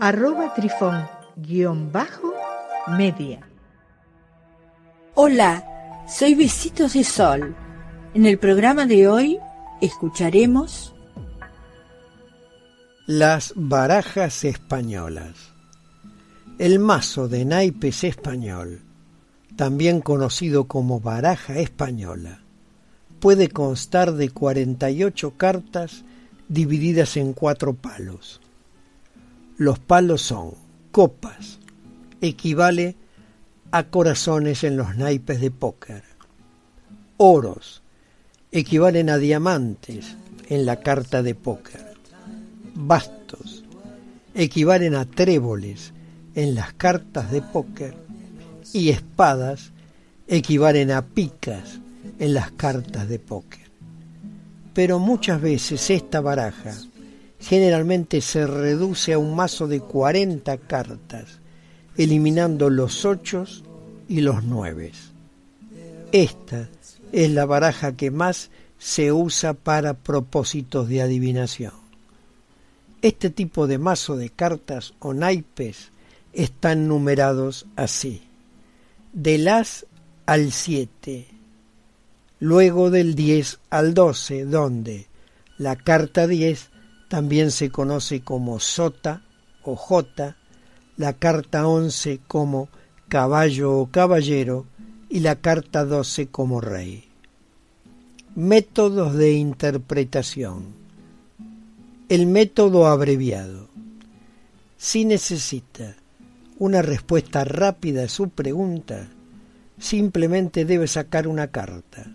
arroba trifón guion bajo media. Hola, soy Besitos de Sol. En el programa de hoy escucharemos las barajas españolas. El mazo de naipes español, también conocido como baraja española, puede constar de 48 cartas divididas en cuatro palos. Los palos son copas, equivale a corazones en los naipes de póker. Oros, equivalen a diamantes en la carta de póker. Bastos, equivalen a tréboles en las cartas de póker. Y espadas, equivalen a picas en las cartas de póker. Pero muchas veces esta baraja generalmente se reduce a un mazo de 40 cartas, eliminando los ochos y los nueves. Esta es la baraja que más se usa para propósitos de adivinación. Este tipo de mazo de cartas o naipes están numerados así. Del as al 7, luego del 10 al 12, donde la carta 10 también se conoce como sota o jota, la carta 11 como caballo o caballero y la carta 12 como rey. Métodos de interpretación. El método abreviado. Si necesita una respuesta rápida a su pregunta, simplemente debe sacar una carta.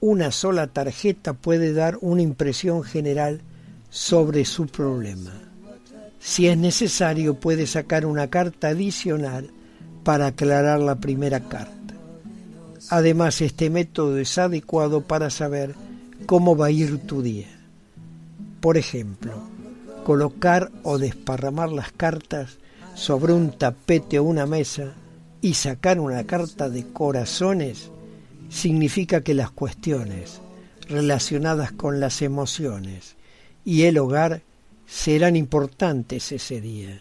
Una sola tarjeta puede dar una impresión general sobre su problema. Si es necesario, puede sacar una carta adicional para aclarar la primera carta. Además, este método es adecuado para saber cómo va a ir tu día. Por ejemplo, colocar o desparramar las cartas sobre un tapete o una mesa y sacar una carta de corazones significa que las cuestiones relacionadas con las emociones y el hogar serán importantes ese día.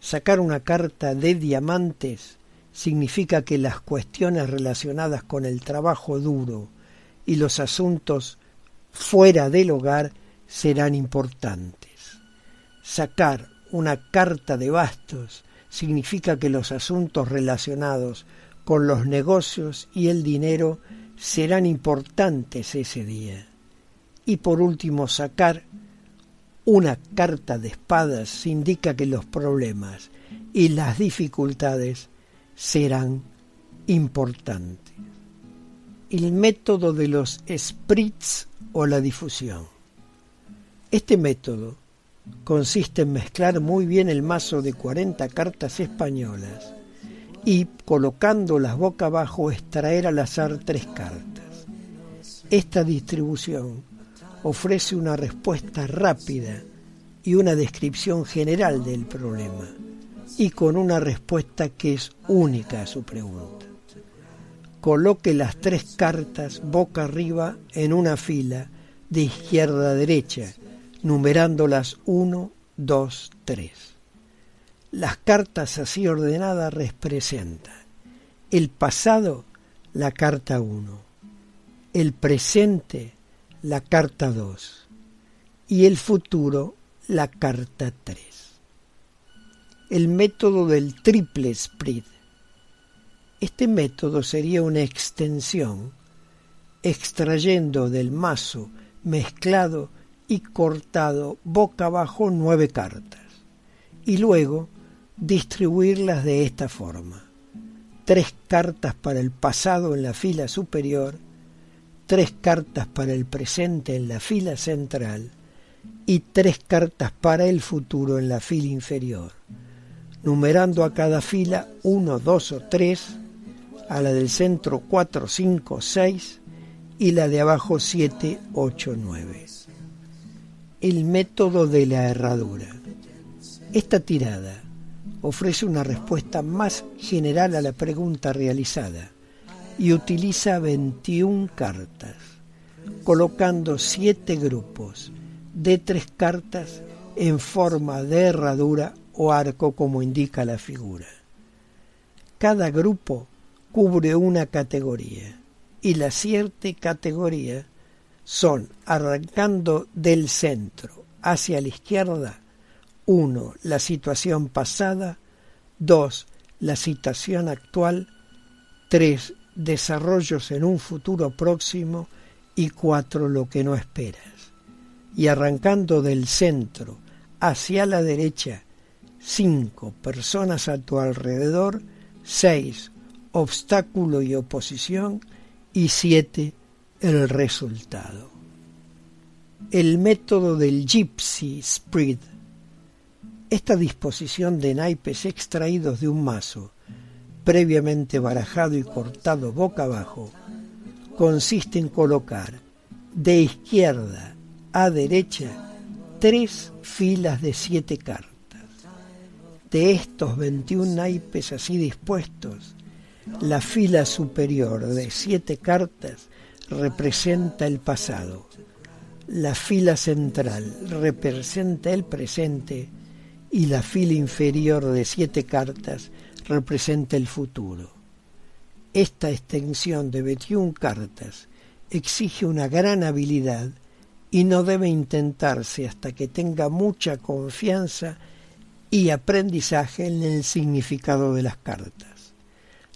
Sacar una carta de diamantes significa que las cuestiones relacionadas con el trabajo duro y los asuntos fuera del hogar serán importantes. Sacar una carta de bastos significa que los asuntos relacionados con los negocios y el dinero serán importantes ese día y por último sacar una carta de espadas indica que los problemas y las dificultades serán importantes. El método de los spritz o la difusión. Este método consiste en mezclar muy bien el mazo de 40 cartas españolas y colocándolas boca abajo extraer al azar tres cartas. Esta distribución ofrece una respuesta rápida y una descripción general del problema, y con una respuesta que es única a su pregunta. Coloque las tres cartas boca arriba en una fila de izquierda a derecha, numerándolas 1, 2, 3. Las cartas así ordenadas representan el pasado, la carta 1, el presente, la carta 2 y el futuro la carta 3. El método del triple split. Este método sería una extensión extrayendo del mazo mezclado y cortado boca abajo nueve cartas y luego distribuirlas de esta forma. Tres cartas para el pasado en la fila superior tres cartas para el presente en la fila central y tres cartas para el futuro en la fila inferior, numerando a cada fila 1, 2 o 3, a la del centro 4, 5, 6 y la de abajo 7, 8, 9. El método de la herradura. Esta tirada ofrece una respuesta más general a la pregunta realizada y utiliza 21 cartas, colocando 7 grupos de 3 cartas en forma de herradura o arco como indica la figura. Cada grupo cubre una categoría y las siete categorías son arrancando del centro hacia la izquierda 1. La situación pasada. 2. La situación actual. 3. Desarrollos en un futuro próximo. Y 4. Lo que no esperas. Y arrancando del centro hacia la derecha, 5. Personas a tu alrededor. 6. Obstáculo y oposición. Y 7. El resultado. El método del Gypsy Spread esta disposición de naipes extraídos de un mazo, previamente barajado y cortado boca abajo, consiste en colocar de izquierda a derecha tres filas de siete cartas. De estos 21 naipes así dispuestos, la fila superior de siete cartas representa el pasado, la fila central representa el presente y la fila inferior de siete cartas representa el futuro. Esta extensión de 21 cartas exige una gran habilidad y no debe intentarse hasta que tenga mucha confianza y aprendizaje en el significado de las cartas.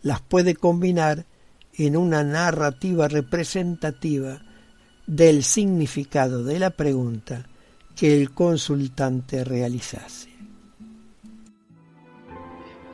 Las puede combinar en una narrativa representativa del significado de la pregunta que el consultante realizase.